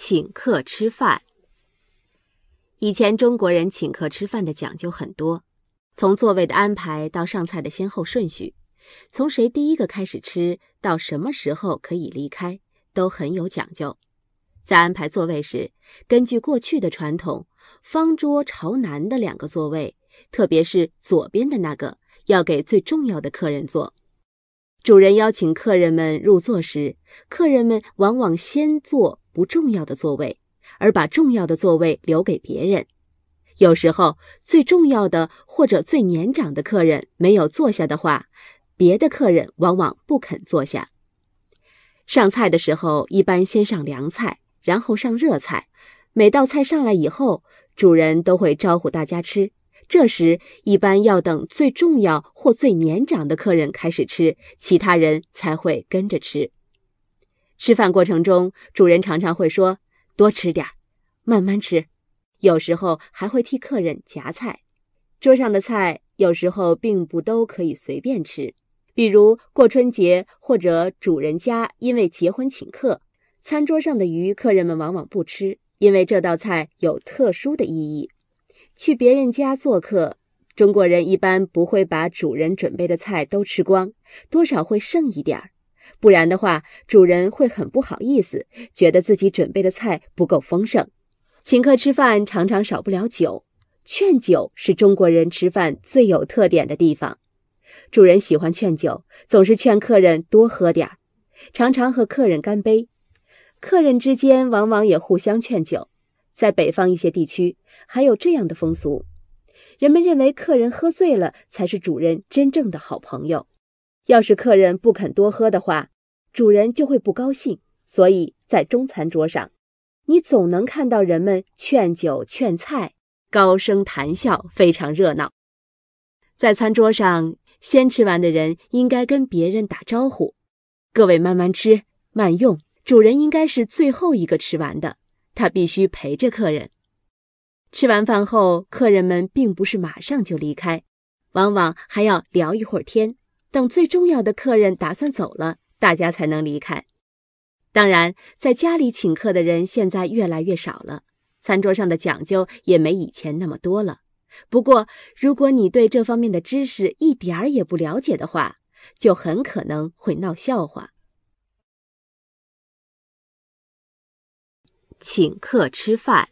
请客吃饭。以前中国人请客吃饭的讲究很多，从座位的安排到上菜的先后顺序，从谁第一个开始吃到什么时候可以离开，都很有讲究。在安排座位时，根据过去的传统，方桌朝南的两个座位，特别是左边的那个，要给最重要的客人坐。主人邀请客人们入座时，客人们往往先坐不重要的座位，而把重要的座位留给别人。有时候，最重要的或者最年长的客人没有坐下的话，别的客人往往不肯坐下。上菜的时候，一般先上凉菜，然后上热菜。每道菜上来以后，主人都会招呼大家吃。这时，一般要等最重要或最年长的客人开始吃，其他人才会跟着吃。吃饭过程中，主人常常会说：“多吃点儿慢慢吃。”有时候还会替客人夹菜。桌上的菜有时候并不都可以随便吃，比如过春节或者主人家因为结婚请客，餐桌上的鱼客人们往往不吃，因为这道菜有特殊的意义。去别人家做客，中国人一般不会把主人准备的菜都吃光，多少会剩一点儿。不然的话，主人会很不好意思，觉得自己准备的菜不够丰盛。请客吃饭常常少不了酒，劝酒是中国人吃饭最有特点的地方。主人喜欢劝酒，总是劝客人多喝点儿，常常和客人干杯。客人之间往往也互相劝酒。在北方一些地区，还有这样的风俗：人们认为客人喝醉了才是主人真正的好朋友。要是客人不肯多喝的话，主人就会不高兴。所以在中餐桌上，你总能看到人们劝酒劝菜，高声谈笑，非常热闹。在餐桌上，先吃完的人应该跟别人打招呼：“各位慢慢吃，慢用。”主人应该是最后一个吃完的。他必须陪着客人。吃完饭后，客人们并不是马上就离开，往往还要聊一会儿天，等最重要的客人打算走了，大家才能离开。当然，在家里请客的人现在越来越少了，餐桌上的讲究也没以前那么多了。不过，如果你对这方面的知识一点儿也不了解的话，就很可能会闹笑话。请客吃饭。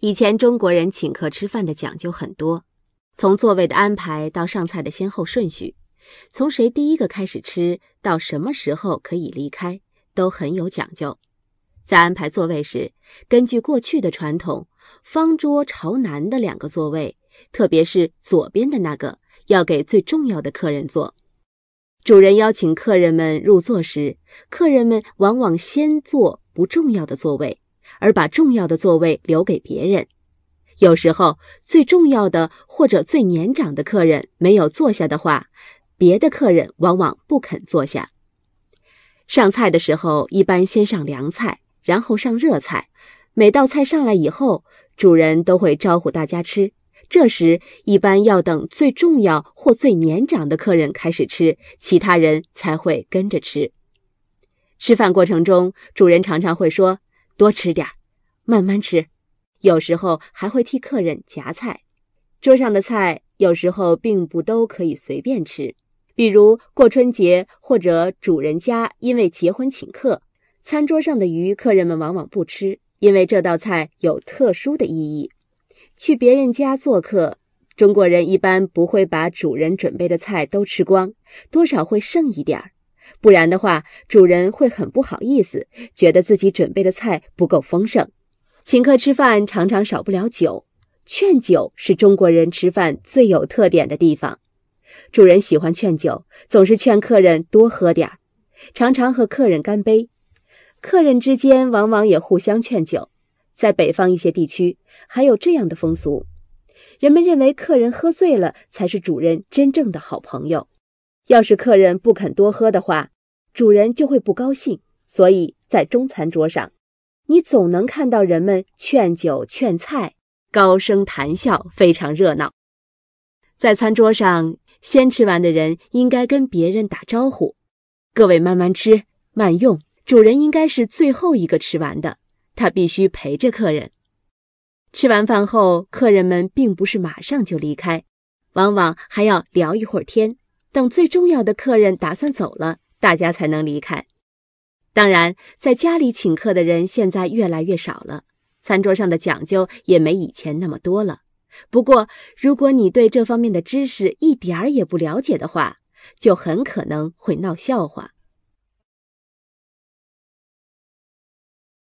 以前中国人请客吃饭的讲究很多，从座位的安排到上菜的先后顺序，从谁第一个开始吃到什么时候可以离开，都很有讲究。在安排座位时，根据过去的传统，方桌朝南的两个座位，特别是左边的那个，要给最重要的客人坐。主人邀请客人们入座时，客人们往往先坐不重要的座位，而把重要的座位留给别人。有时候，最重要的或者最年长的客人没有坐下的话，别的客人往往不肯坐下。上菜的时候，一般先上凉菜，然后上热菜。每道菜上来以后，主人都会招呼大家吃。这时，一般要等最重要或最年长的客人开始吃，其他人才会跟着吃。吃饭过程中，主人常常会说：“多吃点儿慢慢吃。”有时候还会替客人夹菜。桌上的菜有时候并不都可以随便吃，比如过春节或者主人家因为结婚请客，餐桌上的鱼客人们往往不吃，因为这道菜有特殊的意义。去别人家做客，中国人一般不会把主人准备的菜都吃光，多少会剩一点儿。不然的话，主人会很不好意思，觉得自己准备的菜不够丰盛。请客吃饭常常少不了酒，劝酒是中国人吃饭最有特点的地方。主人喜欢劝酒，总是劝客人多喝点儿，常常和客人干杯。客人之间往往也互相劝酒。在北方一些地区，还有这样的风俗：人们认为客人喝醉了才是主人真正的好朋友。要是客人不肯多喝的话，主人就会不高兴。所以在中餐桌上，你总能看到人们劝酒劝菜，高声谈笑，非常热闹。在餐桌上，先吃完的人应该跟别人打招呼：“各位慢慢吃，慢用。”主人应该是最后一个吃完的，他必须陪着客人。吃完饭后，客人们并不是马上就离开，往往还要聊一会儿天，等最重要的客人打算走了，大家才能离开。当然，在家里请客的人现在越来越少了，餐桌上的讲究也没以前那么多了。不过，如果你对这方面的知识一点儿也不了解的话，就很可能会闹笑话。